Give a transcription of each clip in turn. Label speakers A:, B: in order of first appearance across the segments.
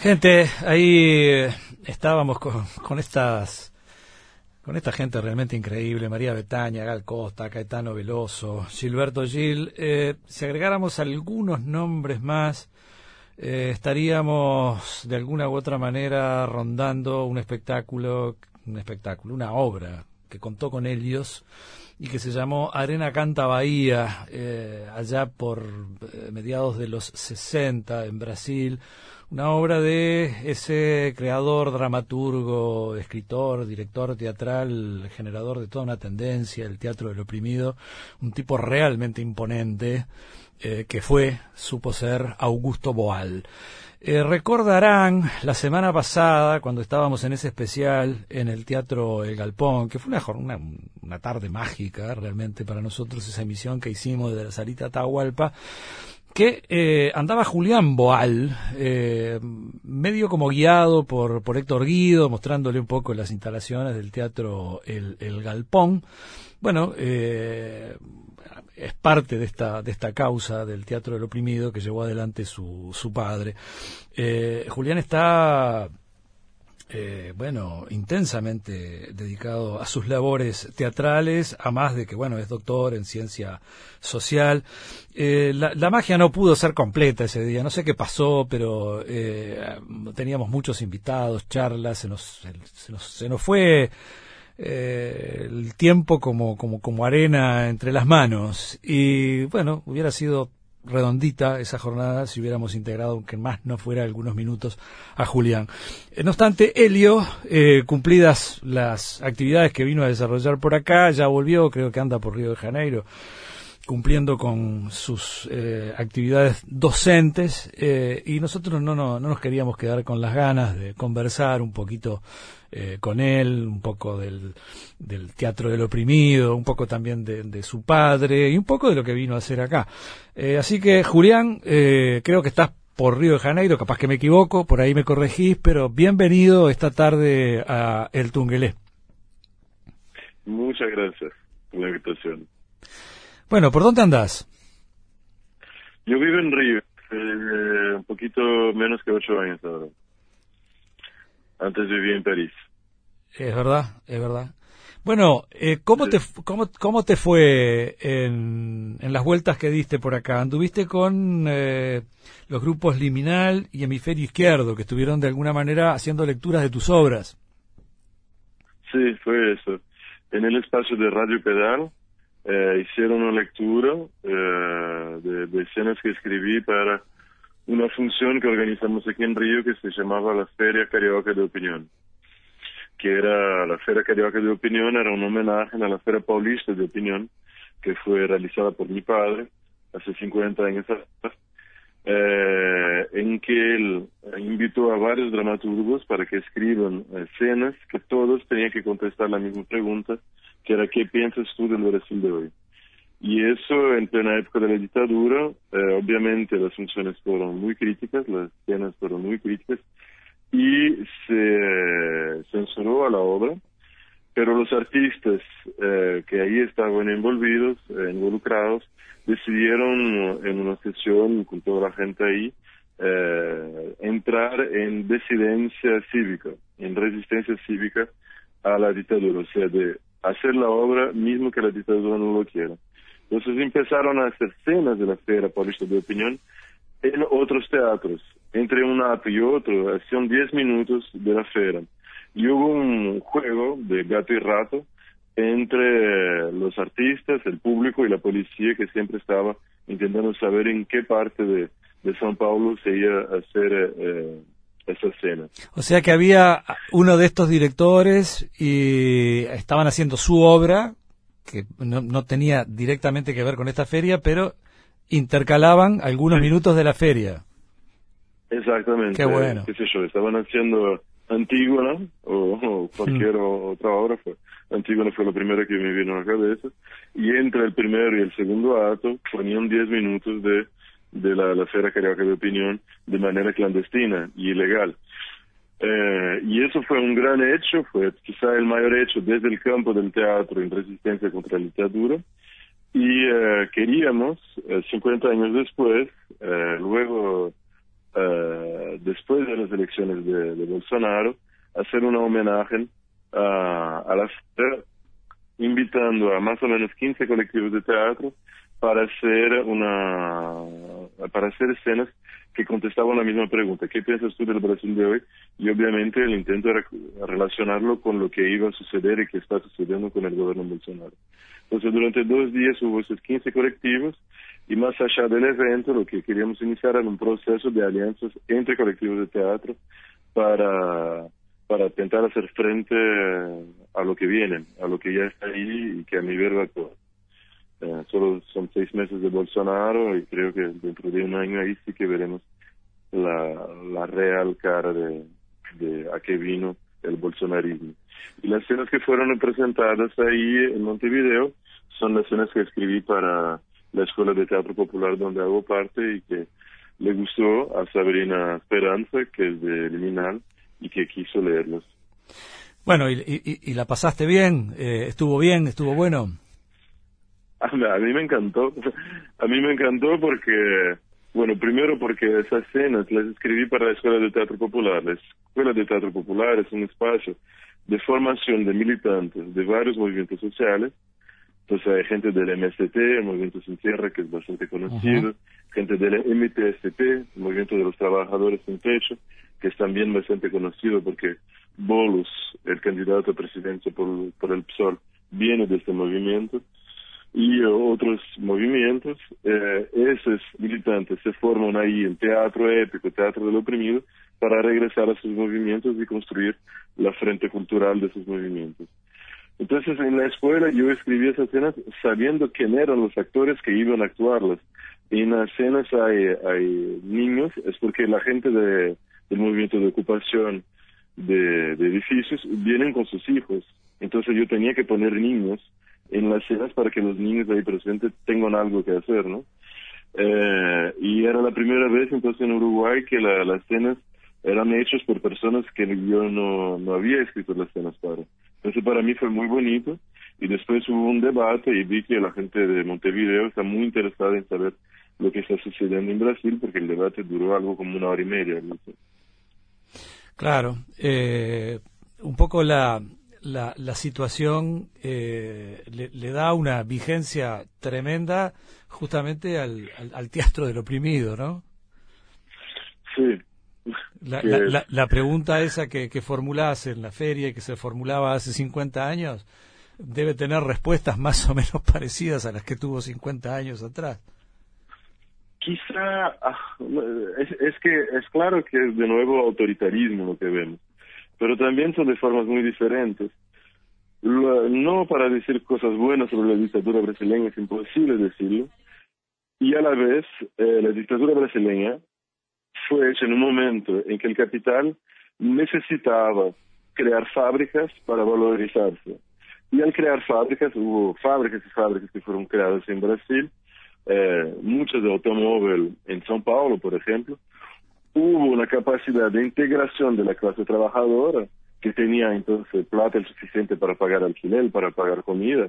A: Gente, ahí eh, estábamos con, con estas con esta gente realmente increíble, María Betaña, Gal Costa, Caetano Veloso, Gilberto Gil, eh, si agregáramos algunos nombres más, eh, estaríamos de alguna u otra manera rondando un espectáculo, un espectáculo, una obra que contó con ellos y que se llamó Arena Canta Bahía, eh, allá por mediados de los 60 en Brasil, una obra de ese creador, dramaturgo, escritor, director teatral, generador de toda una tendencia, el teatro del oprimido, un tipo realmente imponente, eh, que fue, supo ser, Augusto Boal. Eh, recordarán la semana pasada, cuando estábamos en ese especial en el Teatro El Galpón, que fue una, una, una tarde mágica realmente para nosotros, esa emisión que hicimos de la salita Atahualpa, que eh, andaba Julián Boal, eh, medio como guiado por, por Héctor Guido, mostrándole un poco las instalaciones del teatro El, el Galpón. Bueno, eh, es parte de esta, de esta causa del teatro del oprimido que llevó adelante su, su padre. Eh, Julián está eh, bueno, intensamente dedicado a sus labores teatrales, a más de que, bueno, es doctor en ciencia social. Eh, la, la, magia no pudo ser completa ese día, no sé qué pasó, pero eh, teníamos muchos invitados, charlas, se nos, se nos, se nos fue eh, el tiempo como, como, como arena entre las manos. Y bueno, hubiera sido redondita esa jornada si hubiéramos integrado, aunque más no fuera algunos minutos, a Julián. Eh, no obstante, Helio, eh, cumplidas las actividades que vino a desarrollar por acá, ya volvió, creo que anda por Río de Janeiro, cumpliendo con sus eh, actividades docentes eh, y nosotros no, no, no, nos queríamos quedar con las ganas de conversar un poquito eh, con él, un poco del, del, teatro del oprimido, un poco también de, de, su padre y un poco de lo que vino a hacer acá. Eh, así que Julián, creo que estás por Río de Janeiro, capaz que me equivoco, por ahí me corregís, pero bienvenido esta tarde a El Tungelé.
B: Muchas gracias por la invitación.
A: Bueno, ¿por dónde andás?
B: Yo vivo en Río, eh, un poquito menos que ocho años ahora. Antes vivía en París.
A: Es verdad, es verdad. Bueno, eh, ¿cómo, sí. te, cómo, ¿cómo te fue en, en, las vueltas que diste por acá? ¿Anduviste con eh, los grupos Liminal y Hemisferio Izquierdo, que estuvieron de alguna manera haciendo lecturas de tus obras?
B: Sí, fue eso. En el espacio de Radio Pedal eh, hicieron una lectura eh, de, de, escenas que escribí para una función que organizamos aquí en Río que se llamaba la Feria Carioca de Opinión. Que era la Feria Carioca de Opinión, era un homenaje a la Feria Paulista de Opinión, que fue realizada por mi padre hace 50 años atrás, eh, en que él invitó a varios dramaturgos para que escriban escenas que todos tenían que contestar la misma pregunta, que era ¿qué piensas tú del Brasil de hoy? Y eso en plena época de la dictadura, eh, obviamente las funciones fueron muy críticas, las escenas fueron muy críticas, y se censuró a la obra, pero los artistas eh, que ahí estaban envolvidos, eh, involucrados, decidieron en una sesión con toda la gente ahí, entrar en disidencia cívica, en resistencia cívica a la dictadura, o sea, de hacer la obra mismo que la dictadura no lo quiera. Entonces empezaron a hacer escenas de la Feria Paulista de Opinión en otros teatros. Entre un acto y otro, hacían 10 minutos de la feria. Y hubo un juego de gato y rato entre los artistas, el público y la policía que siempre estaba intentando saber en qué parte de, de São Paulo se iba a hacer eh, esa escena.
A: O sea que había uno de estos directores y estaban haciendo su obra que no, no, tenía directamente que ver con esta feria, pero intercalaban algunos sí. minutos de la feria.
B: Exactamente.
A: Qué bueno.
B: Qué sé yo, estaban haciendo Antígona o, o cualquier mm. otra obra. Fue. Antígona fue lo primero que me vino a la cabeza. Y entre el primero y el segundo acto ponían 10 minutos de, de la, la Feria Carioca de Opinión de manera clandestina y ilegal. Eh, y eso fue un gran hecho, fue quizá el mayor hecho desde el campo del teatro en resistencia contra la dictadura. Y eh, queríamos, eh, 50 años después, luego después de las elecciones de, de Bolsonaro, hacer un homenaje a, a la invitando a más o menos 15 colectivos de teatro para hacer una para hacer escenas que contestaban la misma pregunta ¿qué piensas tú del Brasil de hoy? y obviamente el intento era relacionarlo con lo que iba a suceder y que está sucediendo con el gobierno Bolsonaro entonces durante dos días hubo esos 15 colectivos y más allá del evento lo que queríamos iniciar era un proceso de alianzas entre colectivos de teatro para para intentar hacer frente a lo que viene, a lo que ya está ahí y que a nivel actual. Eh, solo son seis meses de Bolsonaro y creo que dentro de un año ahí sí que veremos la, la real cara de, a qué vino el bolsonarismo. Y las escenas que fueron presentadas ahí en Montevideo son las escenas que escribí para la Escuela de Teatro Popular donde hago parte y que le gustó a Sabrina Esperanza, que es de Liminal, y que quiso leerlos.
A: Bueno, ¿y, la pasaste bien? Eh, ¿Estuvo bien? ¿Estuvo bueno?
B: A, mí me encantó. A mí me encantó porque, bueno, primero porque esas escenas las escribí para la Escuela de Teatro Popular. La Escuela de Teatro Popular es un espacio de formación de militantes de varios movimientos sociales. Entonces hay gente del MST, el Movimiento Sin Tierra, que es bastante conocido, gente del MTST, el Movimiento de los Trabajadores Sin Techo, que es también bastante conocido porque Bolus, el candidato a presidencia por, por el PSOL, viene de este movimiento y otros movimientos, eh, esos militantes se forman ahí en teatro épico, teatro del oprimido, para regresar a sus movimientos y construir la frente cultural de sus movimientos. Entonces en la escuela yo escribí esas escenas sabiendo quién eran los actores que iban a actuarlas. En las escenas hay, hay niños, es porque la gente de, del movimiento de ocupación de, edificios vienen con sus hijos. Entonces yo tenía que poner niños en las escenas para que los niños ahí presentes tengan algo que hacer, ¿no? Eh, y era la primera vez entonces en Uruguay que las escenas eran hechas por personas que yo no, no había escrito las escenas para. Entonces para mí fue muy bonito y después hubo un debate y vi que la gente de Montevideo está muy interesada en saber lo que está sucediendo en Brasil porque el debate duró algo como una hora y media. ¿no?
A: Claro, eh, un poco la, la, situación eh, le, da una vigencia tremenda justamente al, al, teatro del oprimido, ¿no?
B: Sí.
A: La, la, la, pregunta esa que, que formulás en la feria y que se formulaba hace 50 años debe tener respuestas más o menos parecidas a las que tuvo 50 años atrás.
B: Quizá ah, es, que es claro que es de nuevo autoritarismo lo que vemos, pero también son de formas muy diferentes. no para decir cosas buenas sobre la dictadura brasileña es imposible decirlo, y a la vez eh, la dictadura brasileña fue hecha en un momento en que el capital necesitaba crear fábricas para valorizarse. Y al crear fábricas, hubo fábricas y fábricas que fueron creadas en Brasil, eh, muchas de automóvil en São Paulo, por ejemplo, hubo una capacidad de integración de la clase trabajadora que tenía entonces plata el suficiente para pagar alquiler, para pagar comida,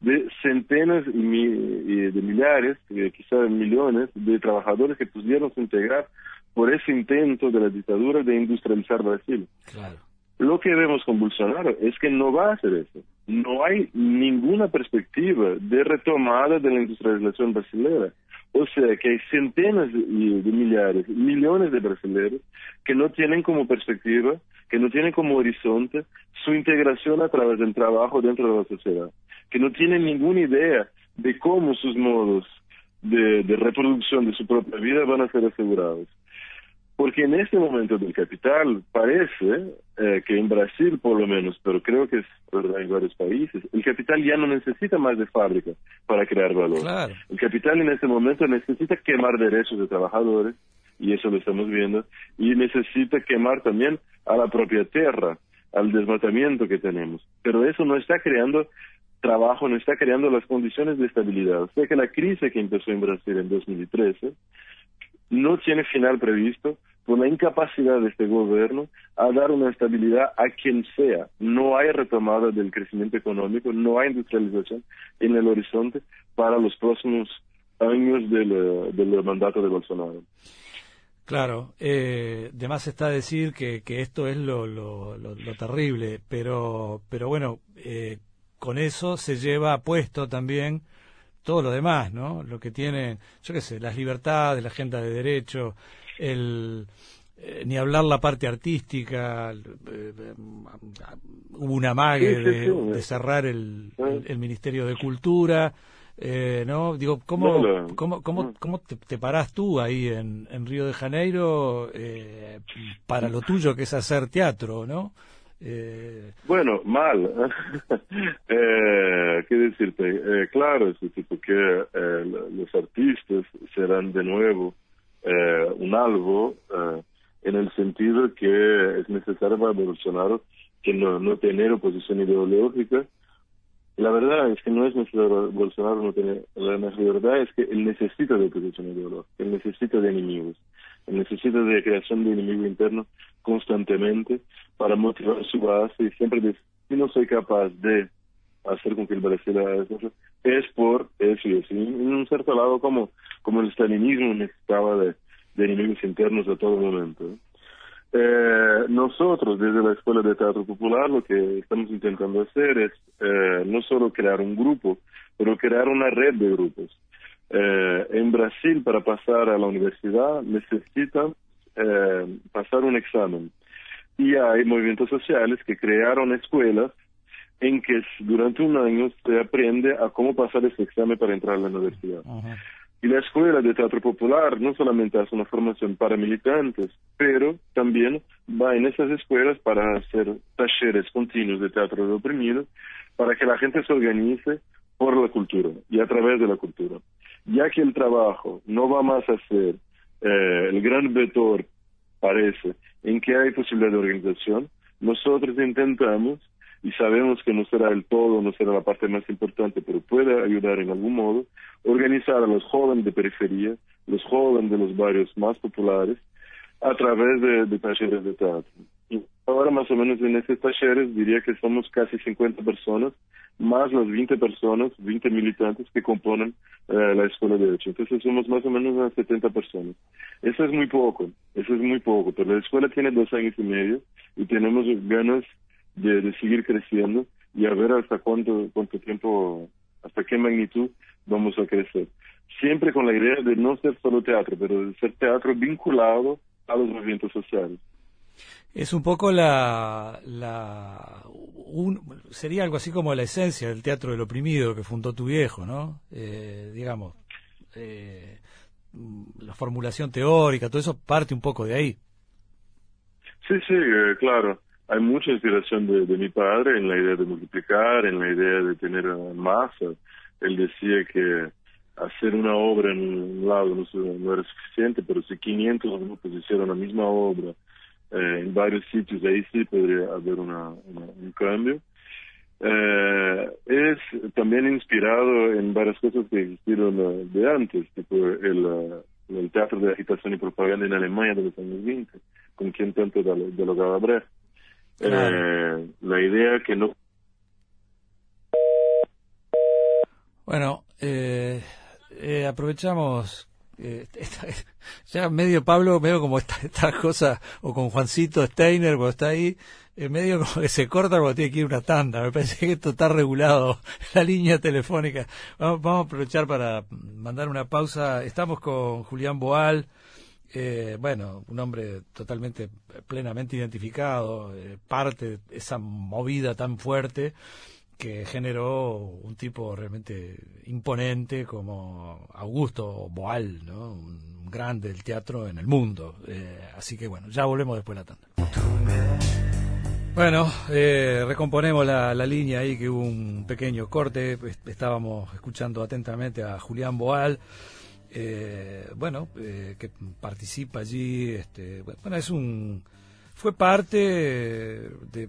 B: de centenas y, de millares, eh, quizás millones de trabajadores que pudieron integrar por ese intento de la dictadura de industrializar Brasil.
A: Claro.
B: Lo que vemos con Bolsonaro es que no va a hacer eso. No hay ninguna perspectiva de retomada de la industrialización brasileña. O sea que hay centenas de millares, millones de brasileños que no tienen como perspectiva, que no tienen como horizonte su integración a través del trabajo dentro de la sociedad, que no tienen ninguna idea de cómo sus modos de reproducción de su propia vida van a ser asegurados. Porque en este momento del capital parece eh, que en Brasil por lo menos, pero creo que es verdad en varios países, el capital ya no necesita más de fábrica para crear valor. El capital en este momento necesita quemar derechos de trabajadores, y eso lo estamos viendo, y necesita quemar también a la propia tierra, al desmatamiento que tenemos. Pero eso no está creando trabajo, no está creando las condiciones de estabilidad. O sea que la crisis que empezó en Brasil en 2013 no tiene final previsto, por la incapacidad de este gobierno a dar una estabilidad a quien sea. No hay retomada del crecimiento económico, no hay industrialización en el horizonte para los próximos años del, del mandato de Bolsonaro.
A: Claro, eh, de está decir que, esto es lo, lo, lo, terrible, pero, pero bueno, eh, con eso se lleva puesto también todo lo demás, ¿no? Lo que tienen, yo qué sé, las libertades, la agenda de derecho, el, eh, ni hablar la parte artística, eh, hubo una mague de, cerrar el, el, Ministerio de Cultura, eh, ¿no? Digo, ¿cómo, cómo, cómo, cómo te, te, parás tú ahí en, en Río de Janeiro para lo tuyo que es hacer teatro, ¿no?
B: Bueno, mal. eh, ¿Qué decirte? claro, es tipo que los artistas serán de nuevo un algo en el sentido que es necesario para Bolsonaro que no, no tener oposición ideológica. La verdad es que no es necesario Bolsonaro no tener, la verdad es que él necesita de oposición ideológica, él necesita de enemigos, él necesita de creación de enemigo interno constantemente para motivar su base y siempre decir, si no soy capaz de hacer con que el Brasil haga eso, es por eso y así. En un cierto lado como, como el stalinismo necesitaba de, de enemigos internos a todo momento. Eh, nosotros, desde la Escuela de Teatro Popular, lo que estamos intentando hacer es eh, no solo crear un grupo, pero crear una red de grupos. Eh, en Brasil, para pasar a la universidad, necesitan eh, pasar un examen. Y hay movimientos sociales que crearon escuelas en que durante un año se aprende a cómo pasar ese examen para entrar a la universidad. Y la Escuela de Teatro Popular no solamente hace una formación para militantes, pero también va en esas escuelas para hacer talleres continuos de teatro de oprimido, para que la gente se organice por la cultura y a través de la cultura. Ya que el trabajo no va más a ser eh, el gran vector, parece, en que hay posibilidad de organización, nosotros intentamos y sabemos que no será el todo, no será la parte más importante, pero puede ayudar en algún modo, organizar a los jóvenes de periferia, los jóvenes de los barrios más populares, a través de, talleres de teatro. Y ahora más o menos en estos talleres diría que somos casi 50 personas, más las 20 personas, 20 militantes que componen eh, la escuela de derecho. Entonces somos más o menos unas 70 personas. Eso es muy poco, eso es muy poco, pero la escuela tiene dos años y medio y tenemos ganas de, seguir creciendo y a ver hasta cuánto, cuánto tiempo, hasta qué magnitud vamos a crecer. Siempre con la idea de no ser solo teatro, pero de ser teatro vinculado a los movimientos sociales.
A: Es un poco la, la un, sería algo así como la esencia del teatro del oprimido que fundó tu viejo, ¿no? Eh, digamos, eh, la formulación teórica, todo eso parte un poco de ahí.
B: Sí, sí, eh, claro hay mucha inspiración de, de, mi padre en la idea de multiplicar, en la idea de tener masa. Él decía que hacer una obra en un lado no, no era suficiente, pero si 500 grupos hicieron la misma obra eh, en varios sitios, ahí sí podría haber una, un cambio. Eh, es también inspirado en varias cosas que existieron uh, de antes, tipo el, uh, el teatro de agitación y propaganda en Alemania de los años 20, con quien tanto dialogaba Brecht. Eh, la idea que no.
A: Bueno, eh, eh, aprovechamos. Eh, ya medio Pablo, medio como esta, esta cosa, o con Juancito Steiner, cuando está ahí, medio como que se corta cuando tiene que ir una tanda. Me parece que esto está regulado, la línea telefónica. Vamos, vamos a aprovechar para mandar una pausa. Estamos con Julián Boal eh, bueno, un hombre totalmente, plenamente identificado, eh, parte de esa movida tan fuerte que generó un tipo realmente imponente como Augusto Boal, ¿no? un grande del teatro en el mundo. Eh, así que bueno, ya volvemos después de la tanda. Bueno, recomponemos la, la, línea ahí que hubo un pequeño corte. Estábamos escuchando atentamente a Julián Boal eh, bueno, eh, que participa allí, este, bueno, es un, fue parte de,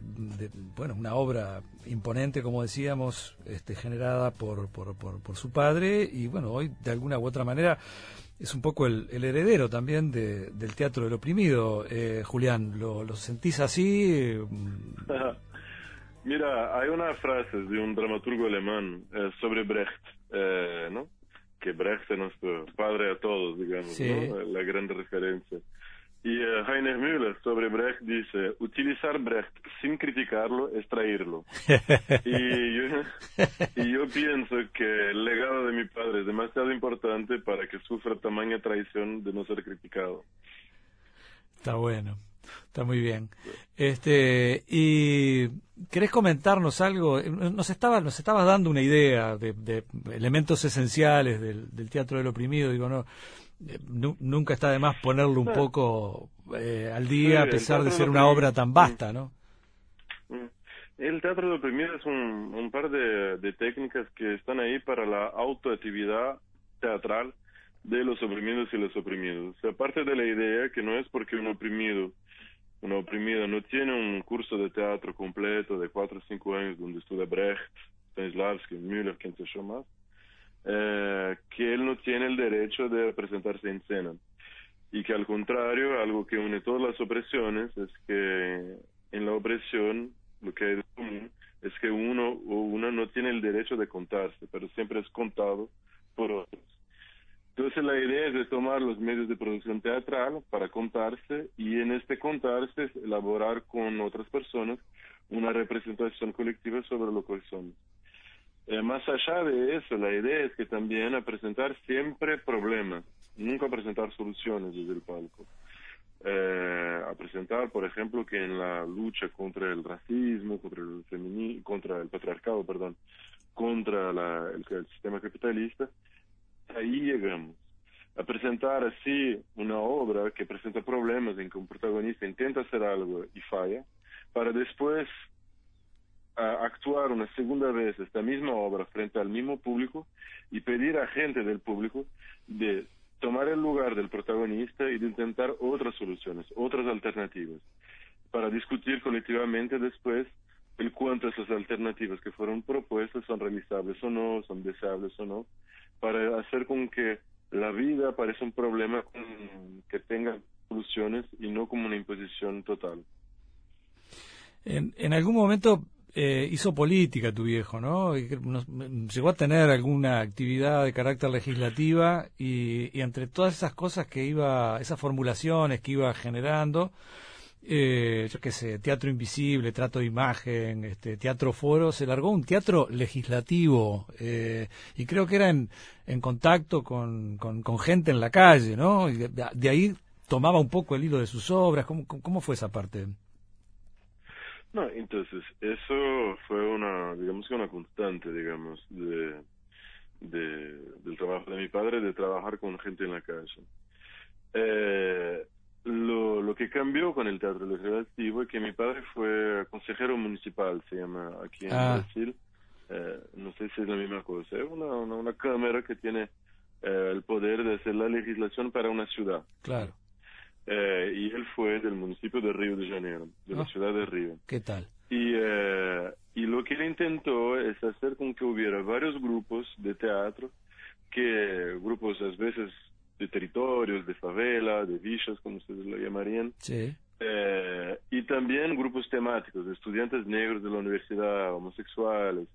A: bueno, una obra imponente, como decíamos, este, generada por, por, su padre y bueno, hoy de alguna u otra manera es un poco el, heredero también de, del teatro del oprimido. Eh, Julián, ¿lo, ¿lo, sentís así?
B: Mira, hay una frase de un dramaturgo alemán eh, sobre Brecht, ¿no? Que Brecht es nuestro padre a todos, digamos, ¿no? La gran referencia. Y uh, Heiner Müller sobre Brecht dice, utilizar Brecht sin criticarlo es traerlo. y, yo, y yo pienso que el legado de mi padre es demasiado importante para que sufra tamaña traición de no ser criticado.
A: Está bueno, está muy bien. Este, y ¿querés comentarnos algo? Nos estaba, nos estabas dando una idea de, de elementos esenciales del, del teatro del oprimido, digo, no, eh, nunca está de más ponerlo un poco eh, al día, a pesar de ser una obra tan vasta, ¿no?
B: Mm. El teatro de oprimido es un, un par de, de, técnicas que están ahí para la autoactividad teatral de los oprimidos y los oprimidos. O sea, aparte de la idea que no es porque un oprimido, una oprimida no tiene un curso de teatro completo de cuatro o cinco años donde estudia Brecht, Stanislavski, Müller, quien se llama eh, que él no tiene el derecho de presentarse en escena. Y que al contrario, algo que une todas las opresiones es que en la opresión lo que de común es que uno o una no tiene el derecho de contarse, pero siempre es contado por otros. Entonces la idea es tomar los medios de producción teatral para contarse y en este contarse elaborar con otras personas una representación colectiva sobre lo que somos. Eh, más allá de eso, la idea es que también a presentar siempre problemas, nunca presentar soluciones desde el palco. Eh, a presentar, por ejemplo, que en la lucha contra el racismo, contra el feminismo, contra el patriarcado, perdón, contra la, el, el, sistema capitalista, ahí llegamos. A presentar así una obra que presenta problemas en que un protagonista intenta hacer algo y falla, para después a actuar una segunda vez esta misma obra frente al mismo público y pedir a gente del público de tomar el lugar del protagonista y de intentar otras soluciones, otras alternativas, para discutir colectivamente después el cuánto esas alternativas que fueron propuestas son realizables o no, son deseables o no, para hacer con que la vida parezca un problema que tenga soluciones y no como una imposición total.
A: En, en algún momento eh, hizo política tu viejo, ¿no? Llegó a tener alguna actividad de carácter legislativa y, entre todas esas cosas que iba, esas formulaciones que iba generando, eh, yo qué sé, teatro invisible, trato de imagen, este, teatro foro, se largó un teatro legislativo eh, y creo que era en, en contacto con, con, gente en la calle, ¿no? Y de, ahí tomaba un poco el hilo de sus obras. ¿Cómo, cómo fue esa parte?
B: No, entonces, eso fue una, digamos que una constante, digamos, de, de, del trabajo de mi padre, de trabajar con gente en la calle. Eh, lo, lo que cambió con el teatro legislativo es que mi padre fue consejero municipal, se llama aquí en ah. Brasil. Eh, no sé si es la misma cosa. Es una, una, una cámara que tiene eh, el poder de hacer la legislación para una ciudad.
A: Claro.
B: Eh, y él fue del municipio de Río de Janeiro, de la ah. ciudad de Río.
A: ¿Qué tal?
B: Y, eh, y lo que él intentó es hacer con que hubiera varios grupos de teatro, que grupos a veces de territorios, de favela, de villas, como ustedes lo llamarían,
A: sí.
B: eh, y también grupos temáticos, estudiantes negros de la universidad, homosexuales,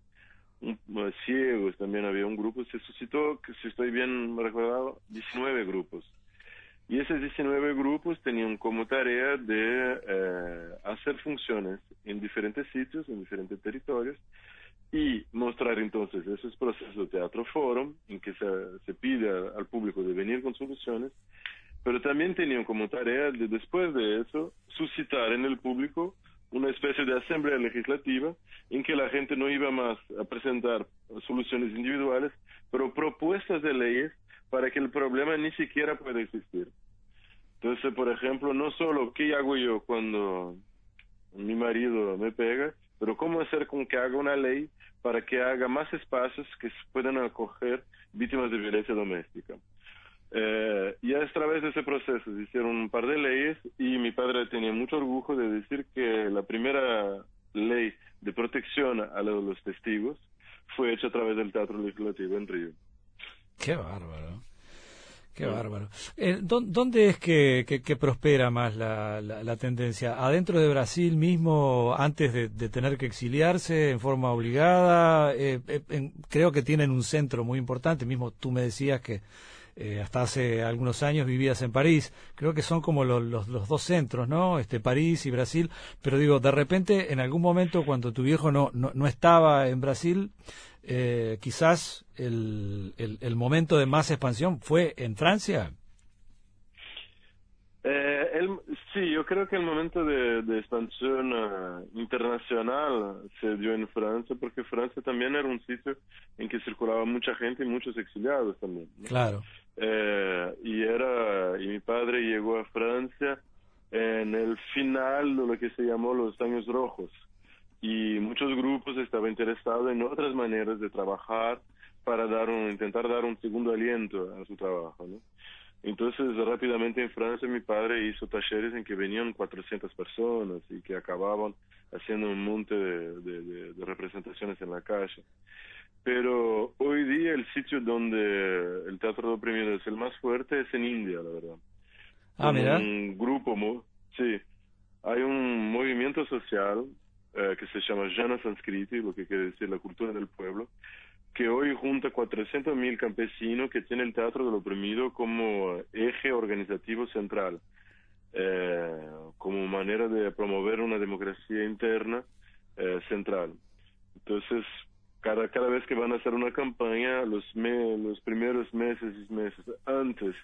B: un, ciegos, también había un grupo, se suscitó, si estoy bien recordado, 19 grupos. Y esos 19 grupos tenían como tarea de eh, hacer funciones en diferentes sitios, en diferentes territorios, y mostrar entonces esos procesos de teatro forum, en que se, se pide al público de venir con soluciones, pero también tenían como tarea de después de eso suscitar en el público una especie de asamblea legislativa en que la gente no iba más a presentar soluciones individuales, pero propuestas de leyes para que el problema ni siquiera pueda existir. Entonces, por ejemplo, no solo qué hago yo cuando mi marido me pega, pero cómo hacer con que haga una ley para que haga más espacios que puedan acoger víctimas de violencia doméstica. Eh, y a través de ese proceso se hicieron un par de leyes y mi padre tenía mucho orgullo de decir que la primera ley de protección a los testigos fue hecha a través del Teatro Legislativo en Río.
A: Qué bárbaro. Qué bárbaro. Eh, ¿Dónde es que, que, prospera más la, la, tendencia? ¿Adentro de Brasil mismo, antes de, tener que exiliarse en forma obligada? Eh, eh, creo que tienen un centro muy importante. Mismo tú me decías que eh, hasta hace algunos años vivías en París. Creo que son como los, los, dos centros, ¿no? Este, París y Brasil. Pero digo, de repente, en algún momento, cuando tu viejo no, no, no estaba en Brasil, eh, quizás el, el, el momento de más expansión fue en Francia.
B: Eh, el, sí, yo creo que el momento de, de expansión uh, internacional se dio en Francia, porque Francia también era un sitio en que circulaba mucha gente y muchos exiliados también. ¿no?
A: Claro.
B: Eh, y era y mi padre llegó a Francia en el final de lo que se llamó los años rojos y muchos grupos estaban interesados en otras maneras de trabajar para dar un intentar dar un segundo aliento a su trabajo, ¿no? Entonces, rápidamente en Francia mi padre hizo talleres en que venían 400 personas y que acababan haciendo un monte de, de, de, representaciones en la calle. Pero hoy día el sitio donde el teatro de oprimido es el más fuerte es en India, la verdad.
A: Ah, mira.
B: Un grupo, sí, hay un movimiento social eh, que se llama Jana Sanskriti, lo que quiere decir la cultura del pueblo, que hoy junta 400.000 campesinos que tiene el Teatro del Oprimido como eje organizativo central, eh, como manera de promover una democracia interna eh, central. Entonces, cada, cada vez que van a hacer una campaña, los, me, los primeros meses y meses antes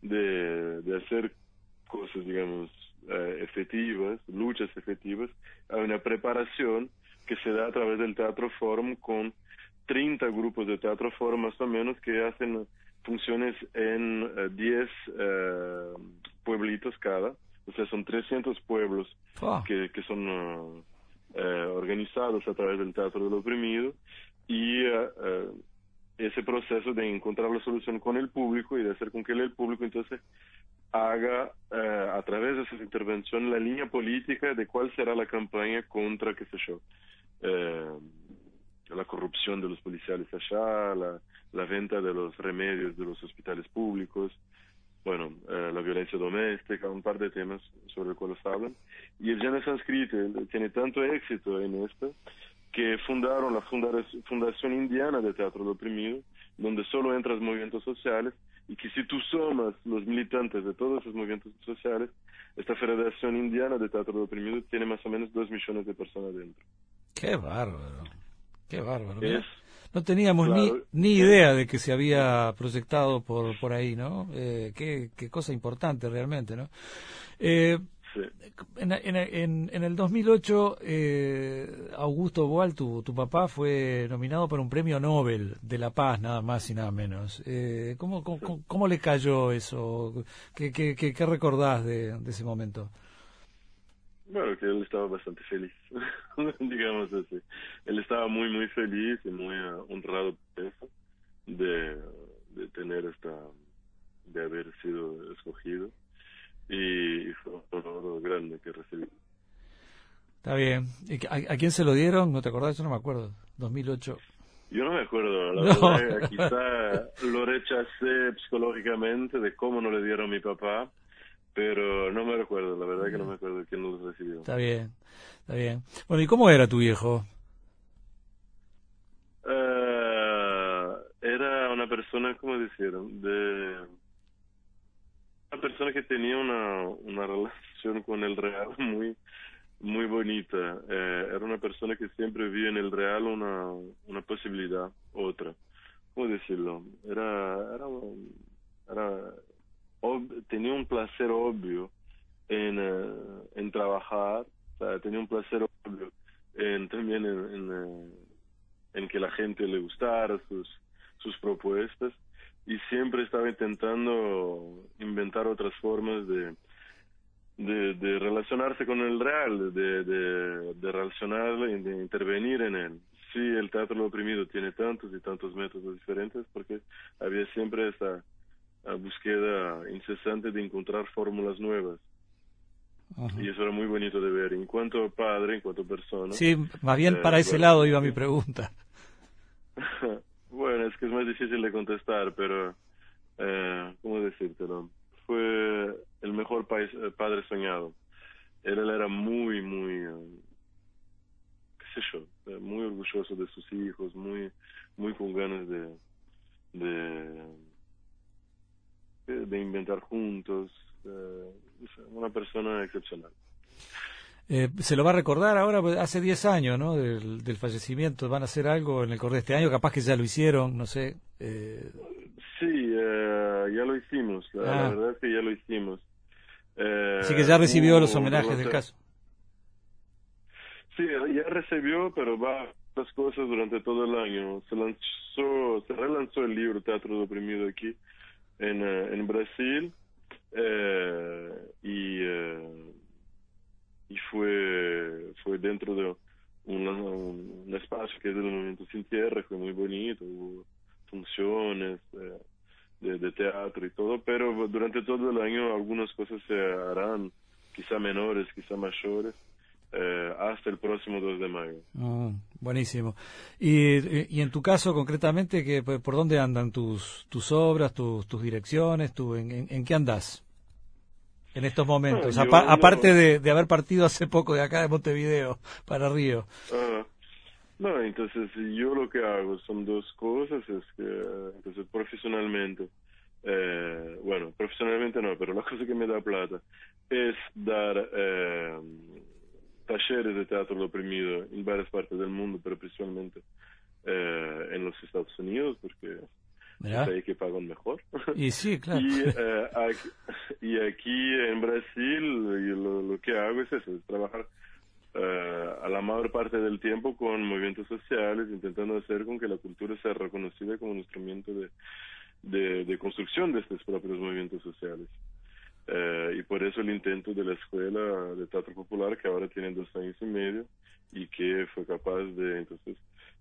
B: de, de hacer cosas, digamos, eh, efectivas, luchas efectivas, hay una preparación que se da a través del Teatro Forum con 30 grupos de teatro foro más o menos que hacen funciones en 10 eh, pueblitos cada. O sea, son 300 pueblos
A: Ah.
B: que, que son uh, eh, organizados a través del teatro del oprimido y eh, eh, ese proceso de encontrar la solución con el público y de hacer con que el público entonces haga eh, a través de esa intervención la línea política de cuál será la campaña contra, qué sé yo, eh, la corrupción de los policiales allá, la, la venta de los remedios de los hospitales públicos, bueno, eh, la violencia doméstica, un par de temas sobre los cuales hablan. Y el Jana Sanskriti tiene tanto éxito en esto que fundaron la Fundación Indiana de Teatro del Oprimido, donde solo entran movimientos sociales y que si tú sumas los militantes de todos esos movimientos sociales, esta Federación Indiana de Teatro del Oprimido tiene más o menos dos millones de personas dentro.
A: Qué bárbaro. Qué bárbaro.
B: Es,
A: no teníamos
B: claro,
A: ni, ni idea de que se había proyectado por, por ahí, ¿no? Eh, qué, qué cosa importante realmente, ¿no? Eh, en, en, en, en, el 2008, eh, Augusto Boal, tu, tu papá, fue nominado para un premio Nobel de la Paz, nada más y nada menos. Eh, ¿cómo, cómo, cómo, le cayó eso? ¿Qué, qué, qué, qué recordás de, ese momento?
B: Bueno, que él estaba bastante feliz, digamos así. Él estaba muy, muy feliz y muy uh, honrado de, de tener esta, de haber sido escogido. Y, fue un honor grande que recibí.
A: Está bien. ¿Y ¿A, ¿A, quién se lo dieron? ¿No te acordás? Yo no me acuerdo. 2008.
B: Yo no me acuerdo, la
A: No.
B: verdad, quizá lo rechacé psicológicamente de cómo no le dieron a mi papá, pero no me recuerdo, la verdad que no me acuerdo quién lo recibió.
A: Está bien, está bien. Bueno, ¿y cómo era tu viejo?
B: Uh, era una persona, ¿cómo decieron? De una persona que tenía una, una relación con el real muy muy bonita. Eh, era una persona que siempre vio en el real una, una posibilidad, otra. ¿Cómo decirlo? Era, era, era tenía un placer obvio en, uh, en trabajar, tenía un placer obvio en, también en, uh, en, que la gente le gustara sus, sus propuestas y siempre estaba intentando inventar otras formas de, de, de relacionarse con el real, de, de, de relacionarle y de intervenir en él. Sí, el teatro lo oprimido tiene tantos y tantos métodos diferentes porque había siempre esa búsqueda incesante de encontrar fórmulas nuevas. Y eso era muy bonito de ver. En cuanto a padre, en cuanto persona.
A: Sí, más bien para eh, ese bueno, lado iba mi pregunta.
B: bueno, es que es más difícil de contestar, pero, eh, ¿cómo decírtelo? Fue el mejor país, eh, padre soñado. Él, era muy, muy, eh, qué sé yo, muy orgulloso de sus hijos, muy, muy con ganas de, de de inventar juntos. una persona excepcional.
A: Eh, se lo va a recordar ahora, pues, hace 10 años, ¿no? Del, fallecimiento. ¿Van a hacer algo en el correr de este año? Capaz que ya lo hicieron, no sé.
B: Eh... Sí, eh, ya lo hicimos. La, ah. verdad es que ya lo hicimos.
A: Eh, Así que ya recibió los homenajes del caso.
B: Sí, ya recibió, pero va las cosas durante todo el año. Se lanzó, se relanzó el libro Teatro Oprimido aquí en, en Brasil. y y fue, fue dentro de un, un, espacio que es el Movimiento Sin Tierra, fue muy bonito, hubo funciones eh, de, teatro y todo, pero durante todo el año algunas cosas se harán, quizá menores, quizá mayores. Eh, hasta el próximo 2 de mayo.
A: Ah, buenísimo. Y, en tu caso, concretamente, que, ¿por dónde andan tus, tus obras, tus, tus direcciones? Tu, en qué andas? En estos momentos, aparte de, haber partido hace poco de acá de Montevideo para Río.
B: No, entonces yo lo que hago son dos cosas, es que entonces profesionalmente, eh, bueno, profesionalmente no, pero la cosa que me da plata es dar eh, talleres de teatro oprimido en varias partes del mundo, pero principalmente eh, en los Estados Unidos, porque ahí que pagan mejor.
A: Y sí, claro.
B: y, eh, aquí, y, aquí, en Brasil lo, lo, que hago es eso, es trabajar eh, a la mayor parte del tiempo con movimientos sociales, intentando hacer con que la cultura sea reconocida como un instrumento de, de, de construcción de estos propios movimientos sociales. Eh, y por eso el intento de la Escuela de Teatro Popular, que ahora tiene dos años y medio, y que fue capaz de entonces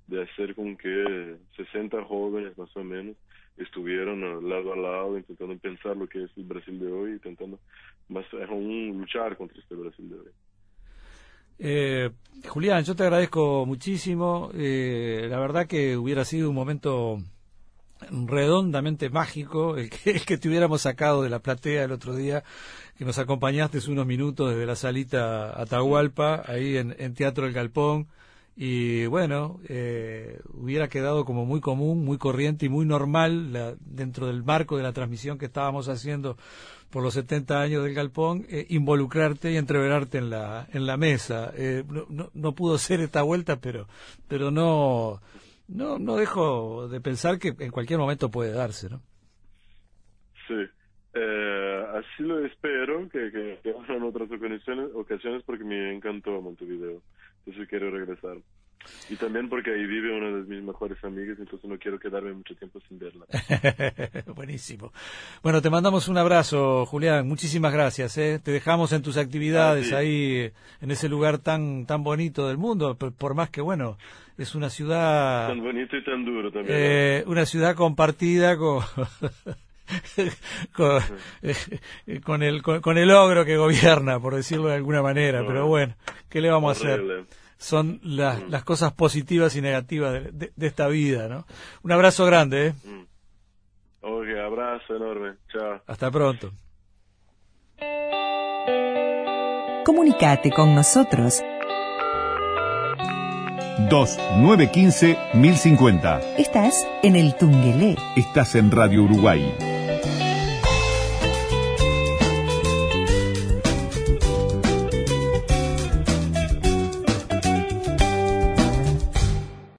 B: de hacer con que 60 jóvenes más o menos estuvieron lado a lado intentando pensar lo que es el Brasil de hoy, intentando más aún luchar contra este Brasil de hoy.
A: Eh, Julián, yo te agradezco muchísimo. Eh, la verdad que hubiera sido un momento redondamente mágico el que, el que te hubiéramos sacado de la platea el otro día, que nos acompañaste unos minutos desde la salita Atahualpa, ahí en, en Teatro El Galpón y bueno, eh, hubiera quedado como muy común, muy corriente y muy normal dentro del marco de la transmisión que estábamos haciendo por los 70 años del Galpón, eh, involucrarte y entreverarte en la, en la mesa. Eh, no, no, pudo ser esta vuelta, pero, pero no, no, no dejo de pensar que en cualquier momento puede darse, ¿no?
B: Sí. así lo espero, que, que, que en otras ocasiones, ocasiones porque me encantó Montevideo entonces quiero regresar. Y también porque ahí vive una de mis mejores amigas, entonces no quiero quedarme mucho tiempo sin verla.
A: Buenísimo. Bueno, te mandamos un abrazo, Julián. Muchísimas gracias. ¿eh? Te dejamos en tus actividades ahí, en ese lugar tan tan bonito del mundo, por, más que, bueno, es una ciudad...
B: Tan bonito y tan duro también.
A: Eh, una ciudad compartida con... Con, el, con, el ogro que gobierna, por decirlo de alguna manera. Pero bueno, ¿qué le vamos a hacer? Son las, mm. las cosas positivas y negativas de, esta vida, ¿no? Un abrazo grande, ¿eh? Mm.
B: abrazo enorme. Chao.
A: Hasta pronto.
C: Comunicate con nosotros
D: 2915 1050.
C: Estás en el Tungelé.
D: Estás en Radio Uruguay